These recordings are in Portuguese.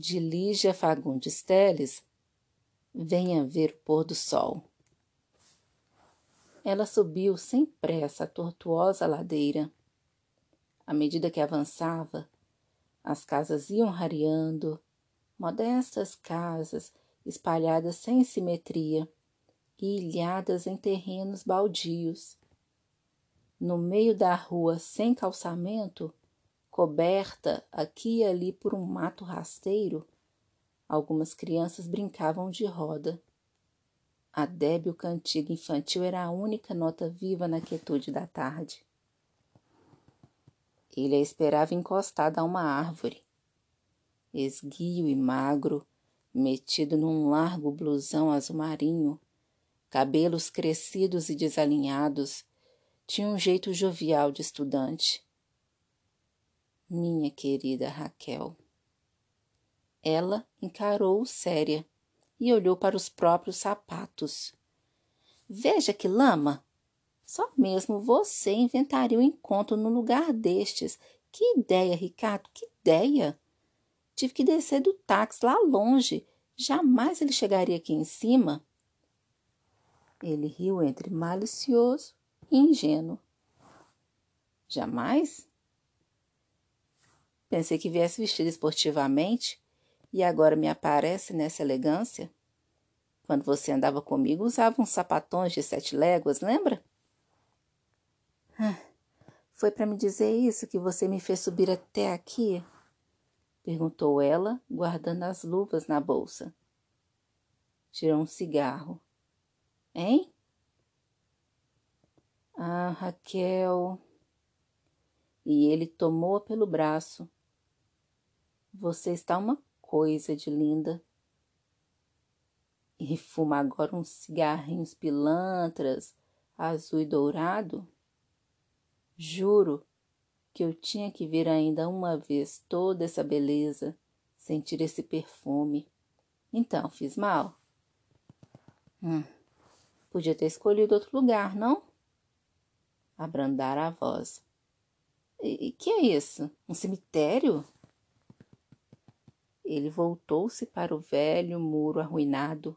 de Lígia Fagundes Teles, venha ver o pôr do sol. Ela subiu sem pressa a tortuosa ladeira. À medida que avançava, as casas iam rareando, modestas casas espalhadas sem simetria e ilhadas em terrenos baldios. No meio da rua sem calçamento, coberta aqui e ali por um mato rasteiro, algumas crianças brincavam de roda. A débil cantiga infantil era a única nota viva na quietude da tarde. Ele a esperava encostada a uma árvore. Esguio e magro, metido num largo blusão azul marinho, cabelos crescidos e desalinhados, tinha um jeito jovial de estudante. Minha querida Raquel. Ela encarou-o séria e olhou para os próprios sapatos. Veja que lama! Só mesmo você inventaria um encontro no lugar destes. Que ideia, Ricardo, que ideia! Tive que descer do táxi lá longe. Jamais ele chegaria aqui em cima. Ele riu entre malicioso e ingênuo. Jamais? Pensei que viesse vestido esportivamente e agora me aparece nessa elegância? Quando você andava comigo, usava uns sapatões de sete léguas, lembra? Ah, foi para me dizer isso que você me fez subir até aqui? Perguntou ela, guardando as luvas na bolsa. Tirou um cigarro. Hein? Ah, Raquel. E ele tomou-a pelo braço. Você está uma coisa de linda. E fuma agora uns cigarrinhos pilantras, azul e dourado? Juro que eu tinha que ver ainda uma vez toda essa beleza, sentir esse perfume. Então, fiz mal? Hum, podia ter escolhido outro lugar, não? Abrandar a voz. E, e que é isso? Um cemitério? Ele voltou-se para o velho muro arruinado.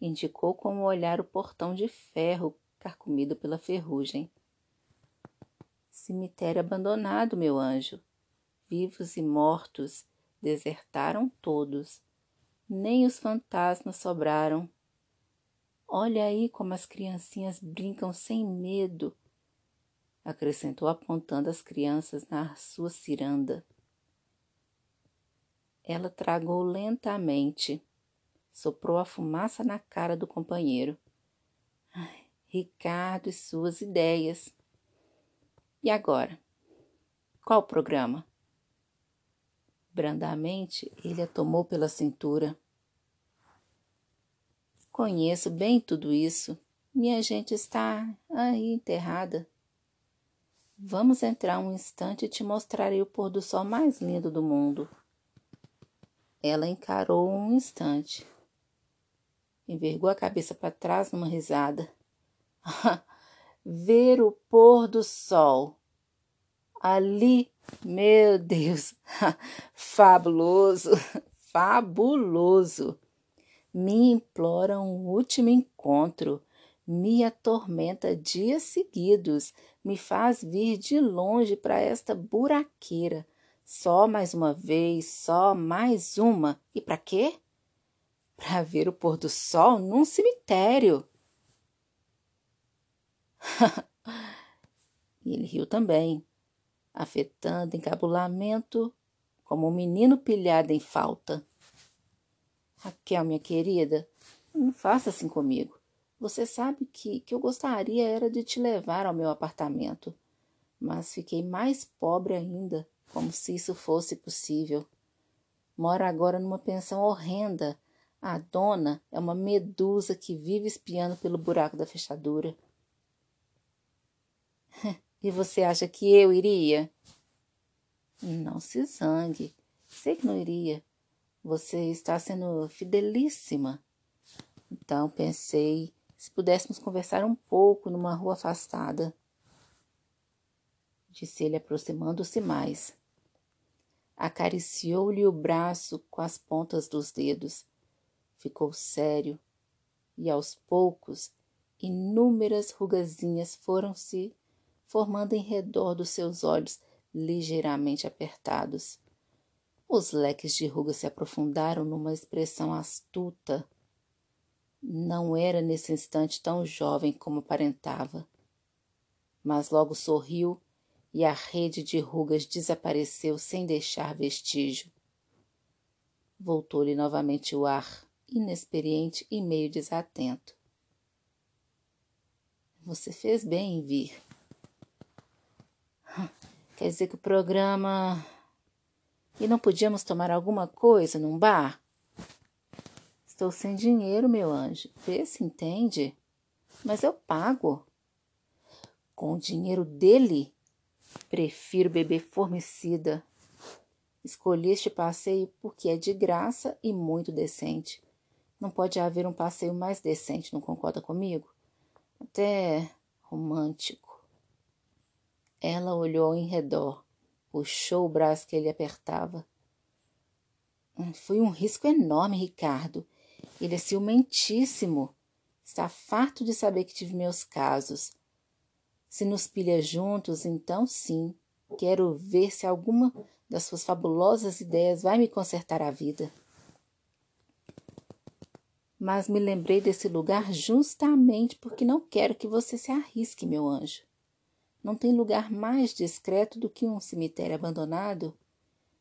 Indicou com o olhar o portão de ferro carcomido pela ferrugem. Cemitério abandonado, meu anjo. Vivos e mortos desertaram todos. Nem os fantasmas sobraram. Olha aí como as criancinhas brincam sem medo, acrescentou apontando as crianças na sua ciranda. Ela tragou lentamente. Soprou a fumaça na cara do companheiro. Ricardo e suas ideias. E agora? Qual o programa? Brandamente, ele a tomou pela cintura. Conheço bem tudo isso. Minha gente está aí enterrada. Vamos entrar um instante e te mostrarei o pôr do sol mais lindo do mundo. Ela encarou um instante. Envergou a cabeça para trás numa risada. Ver o pôr do sol. Ali, meu Deus, fabuloso, fabuloso. Me implora um último encontro, me atormenta dias seguidos, me faz vir de longe para esta buraqueira, só mais uma vez, só mais uma. E para quê? Para ver o pôr do sol num cemitério. e ele riu também, afetando encabulamento como um menino pilhado em falta. Raquel, minha querida, não faça assim comigo. Você sabe que, que eu gostaria era de te levar ao meu apartamento, mas fiquei mais pobre ainda como se isso fosse possível. Mora agora numa pensão horrenda. A dona é uma medusa que vive espiando pelo buraco da fechadura. e você acha que eu iria? Não se zangue. Sei que não iria. Você está sendo fidelíssima. Então pensei se pudéssemos conversar um pouco numa rua afastada. Disse ele aproximando-se mais. Acariciou-lhe o braço com as pontas dos dedos. Ficou sério e, aos poucos, inúmeras rugazinhas foram se formando em redor dos seus olhos ligeiramente apertados. Os leques de rugas se aprofundaram numa expressão astuta. Não era nesse instante tão jovem como aparentava, mas logo sorriu e a rede de rugas desapareceu sem deixar vestígio. Voltou-lhe novamente o ar, inexperiente e meio desatento. Você fez bem em vir. Quer dizer que o programa. E não podíamos tomar alguma coisa num bar? Estou sem dinheiro, meu anjo. Vê se entende. Mas eu pago. Com o dinheiro dele, prefiro beber formicida. Escolhi este passeio porque é de graça e muito decente. Não pode haver um passeio mais decente, não concorda comigo? Até romântico. Ela olhou em redor, puxou o braço que ele apertava. Hum, foi um risco enorme, Ricardo. Ele é ciumentíssimo. Está farto de saber que tive meus casos. Se nos pilha juntos, então sim. Quero ver se alguma das suas fabulosas ideias vai me consertar a vida. Mas me lembrei desse lugar justamente porque não quero que você se arrisque, meu anjo. Não tem lugar mais discreto do que um cemitério abandonado.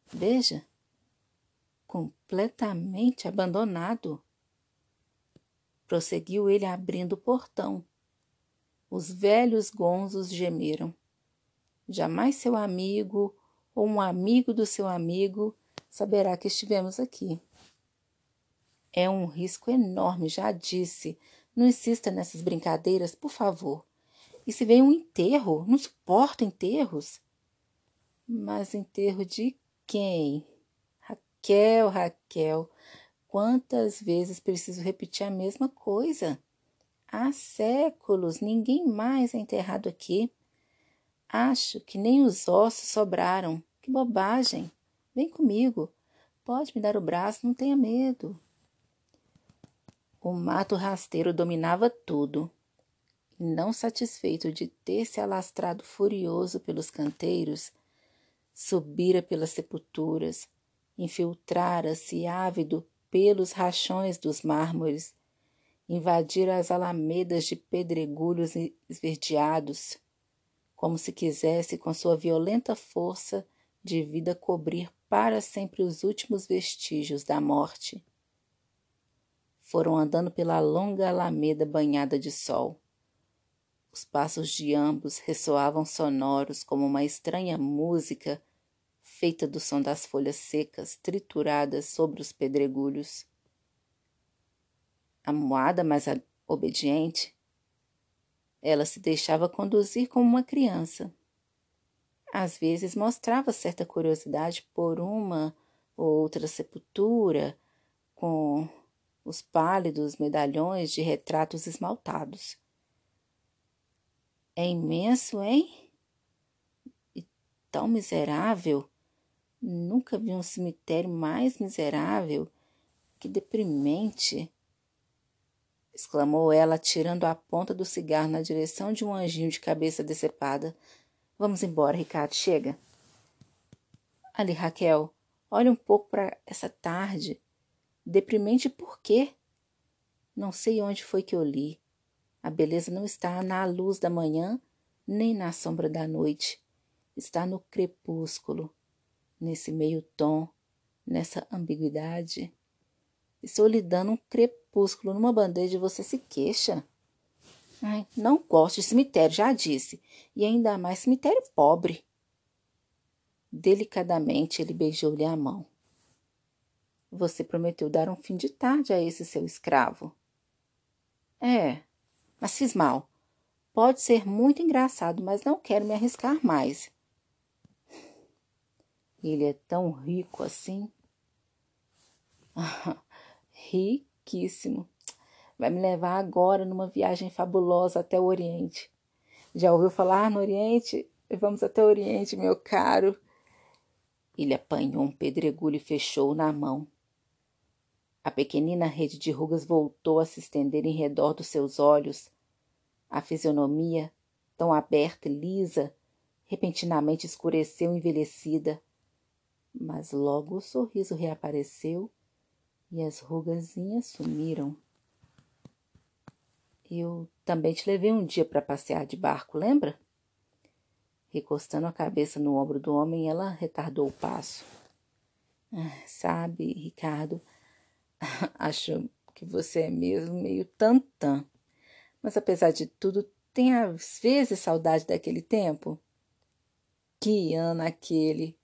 Veja, completamente abandonado. Prosseguiu ele abrindo o portão. Os velhos gonzos gemeram. Jamais seu amigo ou um amigo do seu amigo saberá que estivemos aqui. É um risco enorme, já disse. Não insista nessas brincadeiras, por favor. E se vem um enterro, não suporto enterros. Mas enterro de quem? Raquel, Raquel, quantas vezes preciso repetir a mesma coisa? Há séculos ninguém mais é enterrado aqui. Acho que nem os ossos sobraram. Que bobagem! Vem comigo. Pode me dar o braço, não tenha medo. O mato rasteiro dominava tudo não satisfeito de ter se alastrado furioso pelos canteiros, subira pelas sepulturas, infiltrara-se ávido pelos rachões dos mármores, invadira as alamedas de pedregulhos esverdeados, como se quisesse, com sua violenta força de vida, cobrir para sempre os últimos vestígios da morte. Foram andando pela longa alameda banhada de sol. Os passos de ambos ressoavam sonoros como uma estranha música feita do som das folhas secas trituradas sobre os pedregulhos. Amuada, mas obediente, ela se deixava conduzir como uma criança. Às vezes mostrava certa curiosidade por uma ou outra sepultura com os pálidos medalhões de retratos esmaltados. É imenso, hein? E tão miserável. Nunca vi um cemitério mais miserável. Que deprimente! Exclamou ela, tirando a ponta do cigarro na direção de um anjinho de cabeça decepada. Vamos embora, Ricardo, chega. Ali, Raquel, olha um pouco para essa tarde. Deprimente por quê? Não sei onde foi que eu li. A beleza não está na luz da manhã, nem na sombra da noite. Está no crepúsculo, nesse meio tom, nessa ambiguidade. Estou lhe dando um crepúsculo numa bandeja e você se queixa. Ai, não gosto de cemitério, já disse. E ainda mais cemitério pobre. Delicadamente ele beijou-lhe a mão. Você prometeu dar um fim de tarde a esse seu escravo. É, mas fiz mal. Pode ser muito engraçado, mas não quero me arriscar mais. Ele é tão rico assim. Vai me levar agora numa viagem fabulosa até o Oriente. Já ouviu falar no Oriente? Vamos até o Oriente, meu caro. Ele apanhou um pedregulho e fechou na mão. A pequenina rede de rugas voltou a se estender em redor dos seus olhos. A fisionomia, tão aberta e lisa, repentinamente escureceu envelhecida. Mas logo o sorriso reapareceu e as rugazinhas sumiram. Eu também te levei um dia para passear de barco, lembra? Recostando a cabeça no ombro do homem, ela retardou o passo. Ah, sabe, Ricardo, acho que você é mesmo meio tantã. Mas apesar de tudo, tem às vezes saudade daquele tempo. Que ano aquele!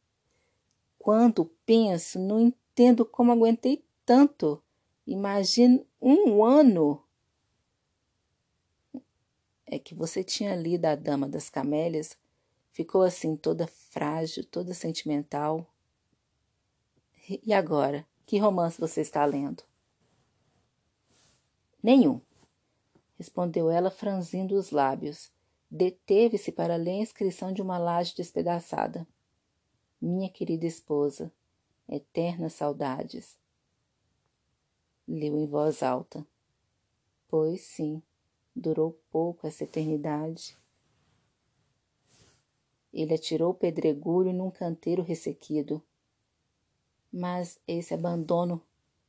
Quando penso, não entendo como aguentei tanto. Imagine um ano. É que você tinha lido A Dama das Camélias Ficou assim, toda frágil, toda sentimental. E agora? Que romance você está lendo? Nenhum, respondeu ela, franzindo os lábios. Deteve-se para ler a inscrição de uma laje despedaçada. Minha querida esposa, eternas saudades. Leu em voz alta. Pois sim, durou pouco essa eternidade. Ele atirou o pedregulho num canteiro ressequido. Mas esse abandono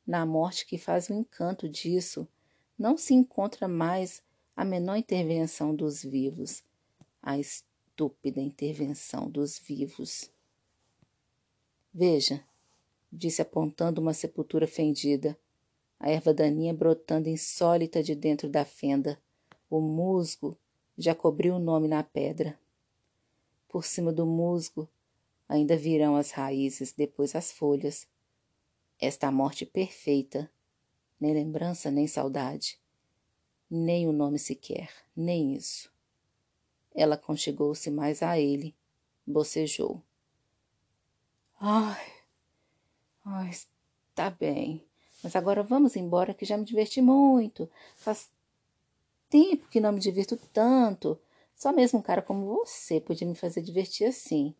na morte que faz o encanto disso, não se encontra mais a menor intervenção dos vivos, a estúpida intervenção dos vivos. Veja, disse apontando uma sepultura fendida, a erva daninha brotando insólita de dentro da fenda. O musgo já cobriu o nome na pedra. Por cima do musgo ainda virão as raízes, depois as folhas. Esta morte perfeita, nem lembrança, nem saudade, nem o nome sequer, nem isso. Ela conchegou-se mais a ele, bocejou. Ai, ai, está bem, mas agora vamos embora que já me diverti muito. Faz tempo que não me divirto tanto. Só mesmo um cara como você podia me fazer divertir assim.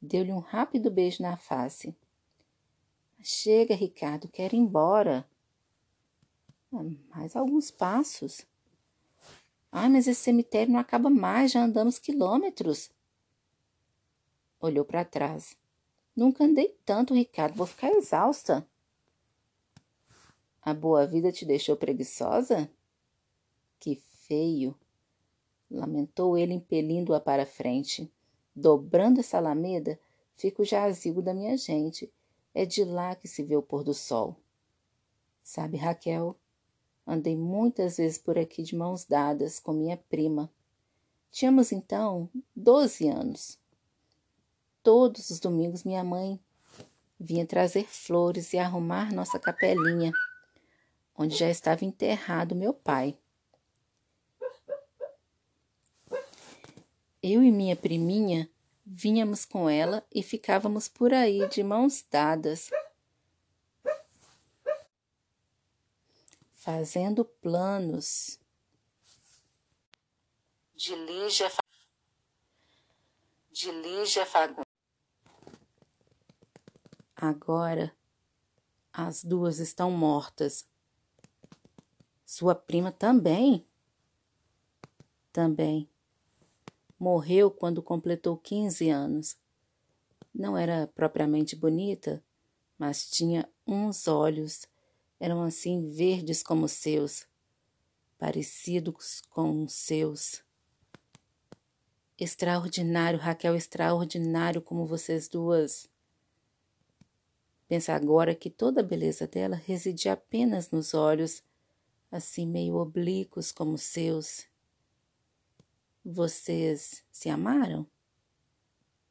Deu-lhe um rápido beijo na face. Chega, Ricardo, quero ir embora. Ah, mais alguns passos. Ai, mas esse cemitério não acaba mais, já andamos quilômetros. Olhou para trás. Nunca andei tanto, Ricardo, vou ficar exausta. A boa vida te deixou preguiçosa? Que feio lamentou ele impelindo-a para a frente. Dobrando essa alameda, fica o jazigo da minha gente. É de lá que se vê o pôr do sol. Sabe, Raquel, andei muitas vezes por aqui de mãos dadas com minha prima. Tínhamos então doze anos. Todos os domingos minha mãe vinha trazer flores e arrumar nossa capelinha, onde já estava enterrado meu pai. Eu e minha priminha vinhamos com ela e ficávamos por aí de mãos dadas, fazendo planos. De Lígia, de Lígia Fagundes. Agora as duas estão mortas. Sua prima também? Também. Morreu quando completou 15 anos. Não era propriamente bonita, mas tinha uns olhos, eram assim verdes como os seus, parecidos com os seus. Extraordinário, Raquel, extraordinário como vocês duas. Pensa agora que toda a beleza dela residia apenas nos olhos, assim meio oblíquos como seus. Vocês se amaram?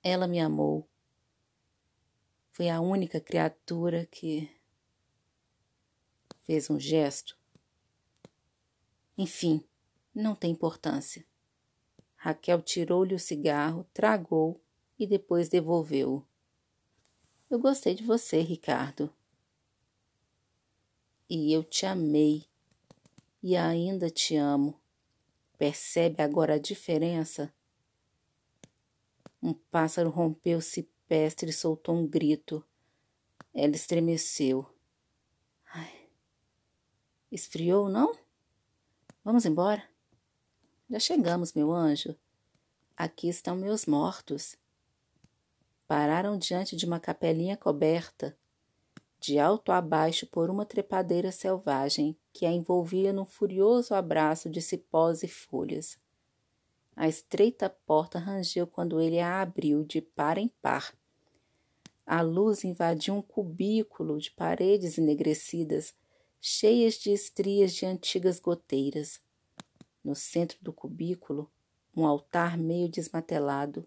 Ela me amou. Foi a única criatura que fez um gesto. Enfim, não tem importância. Raquel tirou-lhe o cigarro, tragou e depois devolveu-o. Eu gostei de você, Ricardo. E eu te amei. E ainda te amo. Percebe agora a diferença? Um pássaro rompeu-se Pestre soltou um grito. Ela estremeceu. Ai. Esfriou, não? Vamos embora? Já chegamos, meu anjo. Aqui estão meus mortos. Pararam diante de uma capelinha coberta, de alto a baixo por uma trepadeira selvagem que a envolvia num furioso abraço de cipós e folhas. A estreita porta rangeu quando ele a abriu de par em par. A luz invadiu um cubículo de paredes enegrecidas, cheias de estrias de antigas goteiras. No centro do cubículo, um altar meio desmatelado,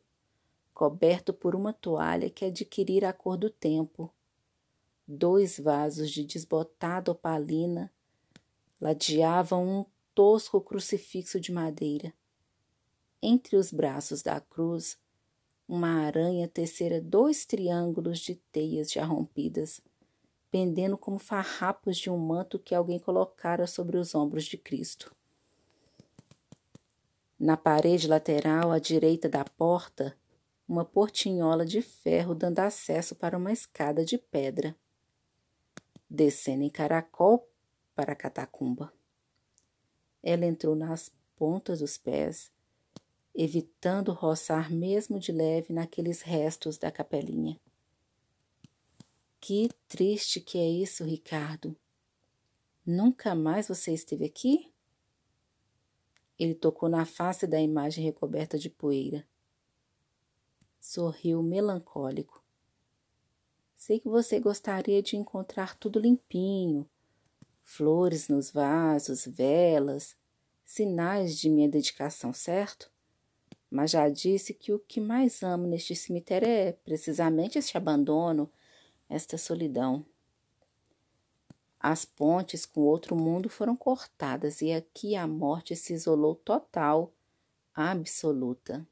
coberto por uma toalha que adquirira a cor do tempo. Dois vasos de desbotada opalina ladeavam um tosco crucifixo de madeira. Entre os braços da cruz, uma aranha tecera dois triângulos de teias já rompidas, pendendo como farrapos de um manto que alguém colocara sobre os ombros de Cristo. Na parede lateral à direita da porta, uma portinhola de ferro dando acesso para uma escada de pedra. Descendo em caracol para a catacumba. Ela entrou nas pontas dos pés evitando roçar mesmo de leve naqueles restos da capelinha. Que triste que é isso, Ricardo. Nunca mais você esteve aqui? Ele tocou na face da imagem recoberta de poeira. Sorriu melancólico. Sei que você gostaria de encontrar tudo limpinho, flores nos vasos, velas, sinais de minha dedicação, certo? mas já disse que o que mais amo neste cemitério é precisamente este abandono, esta solidão. As pontes com outro mundo foram cortadas e aqui a morte se isolou total, absoluta.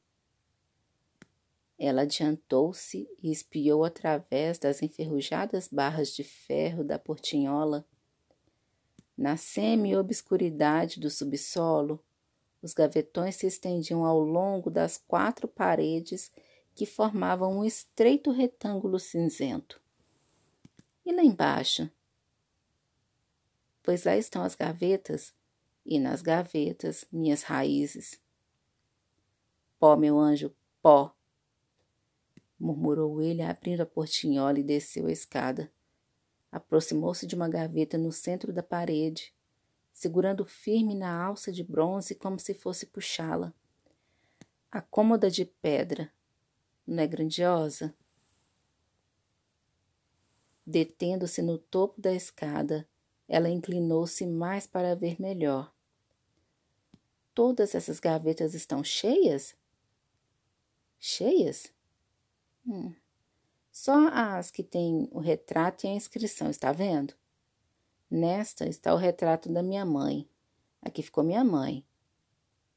Ela adiantou-se e espiou através das enferrujadas barras de ferro da portinhola. Na semi-obscuridade do subsolo, os gavetões se estendiam ao longo das quatro paredes que formavam um estreito retângulo cinzento. E lá embaixo? Pois lá estão as gavetas, e nas gavetas minhas raízes. Pó, meu anjo, pó! murmurou ele, abrindo a portinhola e desceu a escada. Aproximou-se de uma gaveta no centro da parede segurando firme na alça de bronze como se fosse puxá-la. A cômoda de pedra não é grandiosa? Detendo-se no topo da escada, ela inclinou-se mais para ver melhor. Todas essas gavetas estão cheias? Cheias? Hum. Só as que têm o retrato e a inscrição, está vendo? Nesta está o retrato da minha mãe. Aqui ficou minha mãe.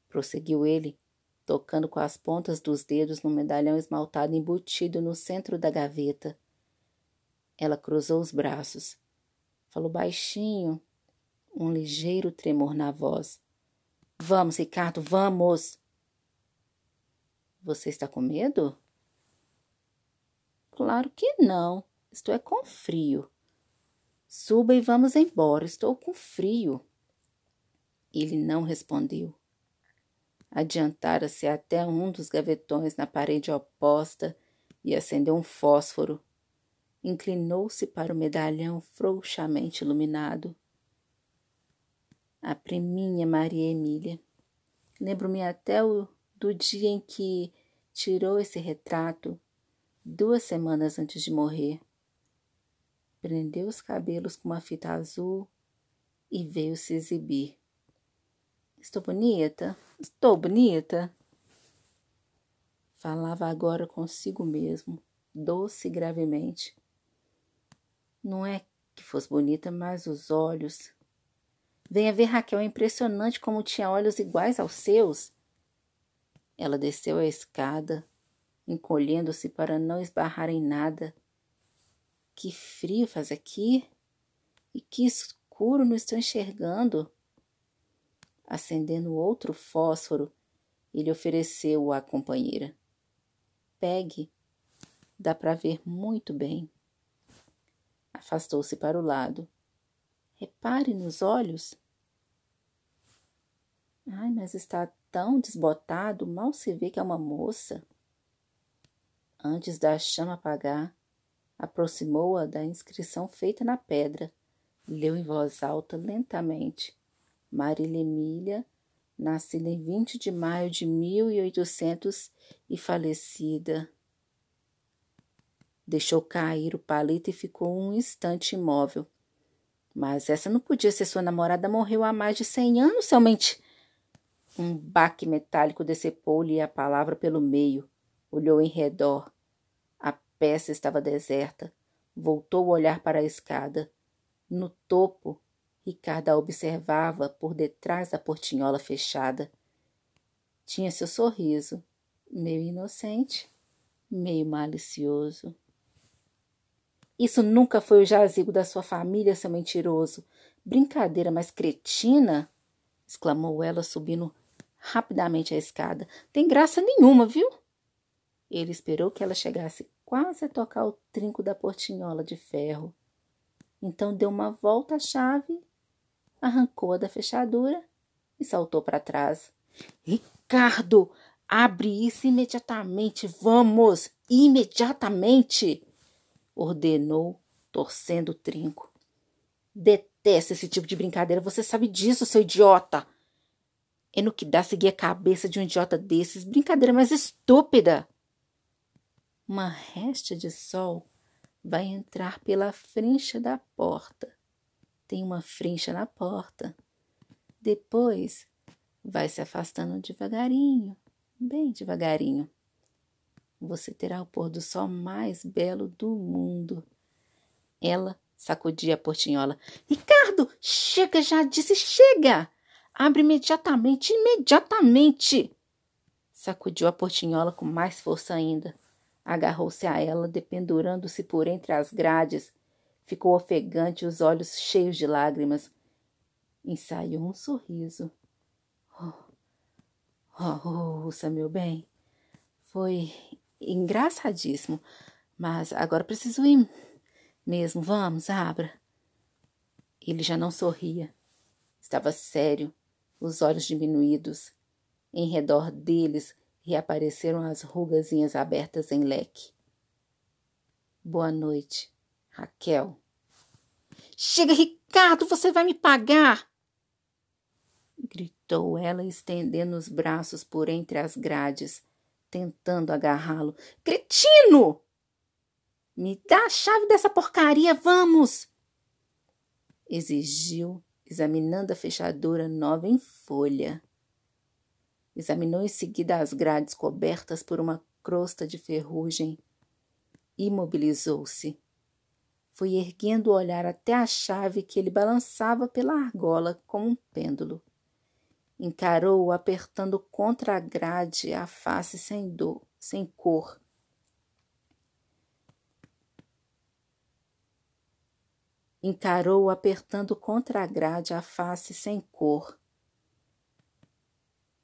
Prosseguiu ele, tocando com as pontas dos dedos no medalhão esmaltado embutido no centro da gaveta. Ela cruzou os braços. Falou baixinho, um ligeiro tremor na voz. Vamos, Ricardo, vamos! Você está com medo? Claro que não. Estou é com frio. Suba e vamos embora, estou com frio. Ele não respondeu. Adiantara-se até um dos gavetões na parede oposta e acendeu um fósforo. Inclinou-se para o medalhão frouxamente iluminado. A priminha Maria Emília. Lembro-me até o, do dia em que tirou esse retrato, duas semanas antes de morrer prendeu os cabelos com uma fita azul e veio se exibir. Estou bonita? Estou bonita? Falava agora consigo mesmo, doce e gravemente. Não é que fosse bonita, mas os olhos. Venha ver, Raquel, é impressionante como tinha olhos iguais aos seus. Ela desceu a escada, encolhendo-se para não esbarrar em nada que frio faz aqui e que escuro não estou enxergando. Acendendo outro fósforo, ele ofereceu-o à companheira. Pegue. Dá para ver muito bem. Afastou-se para o lado. Repare nos olhos. Ai, mas está tão desbotado, mal se vê que é uma moça. Antes da chama apagar, aproximou-a da inscrição feita na pedra. Leu em voz alta, lentamente. Marília Emília, nascida em 20 de maio de 1800 e falecida. Deixou cair o palito e ficou um instante imóvel. Mas essa não podia ser sua namorada, morreu há mais de cem anos, somente. Um baque metálico decepou-lhe a palavra pelo meio. Olhou em redor. Peça estava deserta. Voltou a olhar para a escada. No topo, Ricardo a observava por detrás da portinhola fechada. Tinha seu sorriso, meio inocente, meio malicioso. Isso nunca foi o jazigo da sua família, seu mentiroso. Brincadeira mais cretina! exclamou ela, subindo rapidamente a escada. Tem graça nenhuma, viu? Ele esperou que ela chegasse quase a tocar o trinco da portinhola de ferro. Então deu uma volta à chave, arrancou-a da fechadura e saltou para trás. Ricardo, abre isso imediatamente, vamos, imediatamente! ordenou, torcendo o trinco. Detesto esse tipo de brincadeira, você sabe disso, seu idiota! É no que dá seguir a cabeça de um idiota desses. Brincadeira mais estúpida. Uma resta de sol vai entrar pela frincha da porta. Tem uma frincha na porta. Depois vai se afastando devagarinho, bem devagarinho. Você terá o pôr do sol mais belo do mundo. Ela sacudia a portinhola. Ricardo, chega já, disse chega! Abre imediatamente, imediatamente! Sacudiu a portinhola com mais força ainda. Agarrou-se a ela, dependurando-se por entre as grades. Ficou ofegante, os olhos cheios de lágrimas. Ensaiou um sorriso. Oh, oh, meu bem. Foi engraçadíssimo. Mas agora preciso ir mesmo. Vamos, abra. Ele já não sorria. Estava sério, os olhos diminuídos. Em redor deles reapareceram as rugazinhas abertas em leque. Boa noite, Raquel. Chega, Ricardo, você vai me pagar! gritou ela, estendendo os braços por entre as grades, tentando agarrá-lo. Cretino! Me dá a chave dessa porcaria, vamos! Exigiu examinando a fechadura nova em folha. Examinou em seguida as grades cobertas por uma crosta de ferrugem. Imobilizou-se. Foi erguendo o olhar até a chave que ele balançava pela argola como um pêndulo. Encarou-o apertando contra a grade a face sem dor, sem cor, encarou-o apertando contra a grade a face sem cor.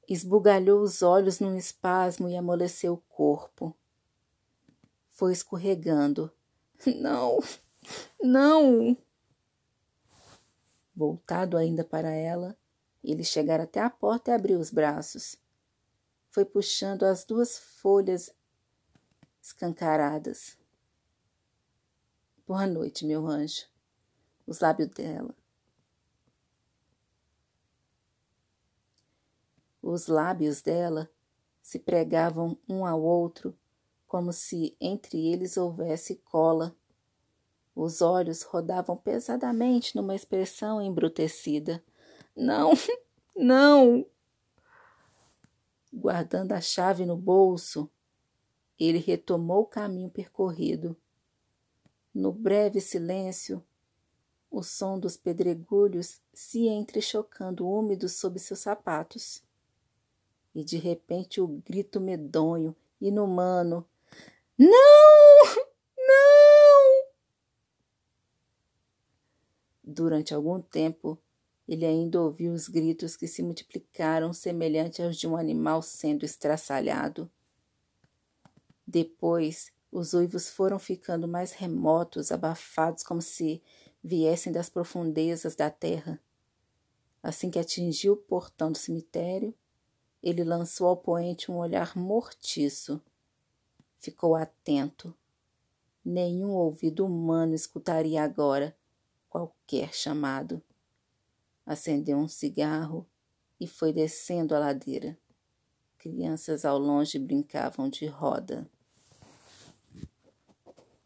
Esbugalhou os olhos num espasmo e amoleceu o corpo. Foi escorregando. Não, não! Voltado ainda para ela, ele chegara até a porta e abriu os braços. Foi puxando as duas folhas escancaradas. Boa noite, meu anjo os lábios dela. Os lábios dela se pregavam um ao outro como se entre eles houvesse cola. Os olhos rodavam pesadamente numa expressão embrutecida. Não, não! Guardando a chave no bolso, ele retomou o caminho percorrido. No breve silêncio, o som dos pedregulhos se entrechocando úmidos sob seus sapatos. E de repente o grito medonho, inumano: Não! Não! Durante algum tempo, ele ainda ouviu os gritos que se multiplicaram semelhante aos de um animal sendo estraçalhado. Depois, Os uivos foram ficando mais remotos, abafados, como se viessem das profundezas da terra. Assim que atingiu o portão do cemitério, ele lançou ao poente um olhar mortiço. Ficou atento. Nenhum ouvido humano escutaria agora qualquer chamado. Acendeu um cigarro e foi descendo a ladeira. Crianças ao longe brincavam de roda.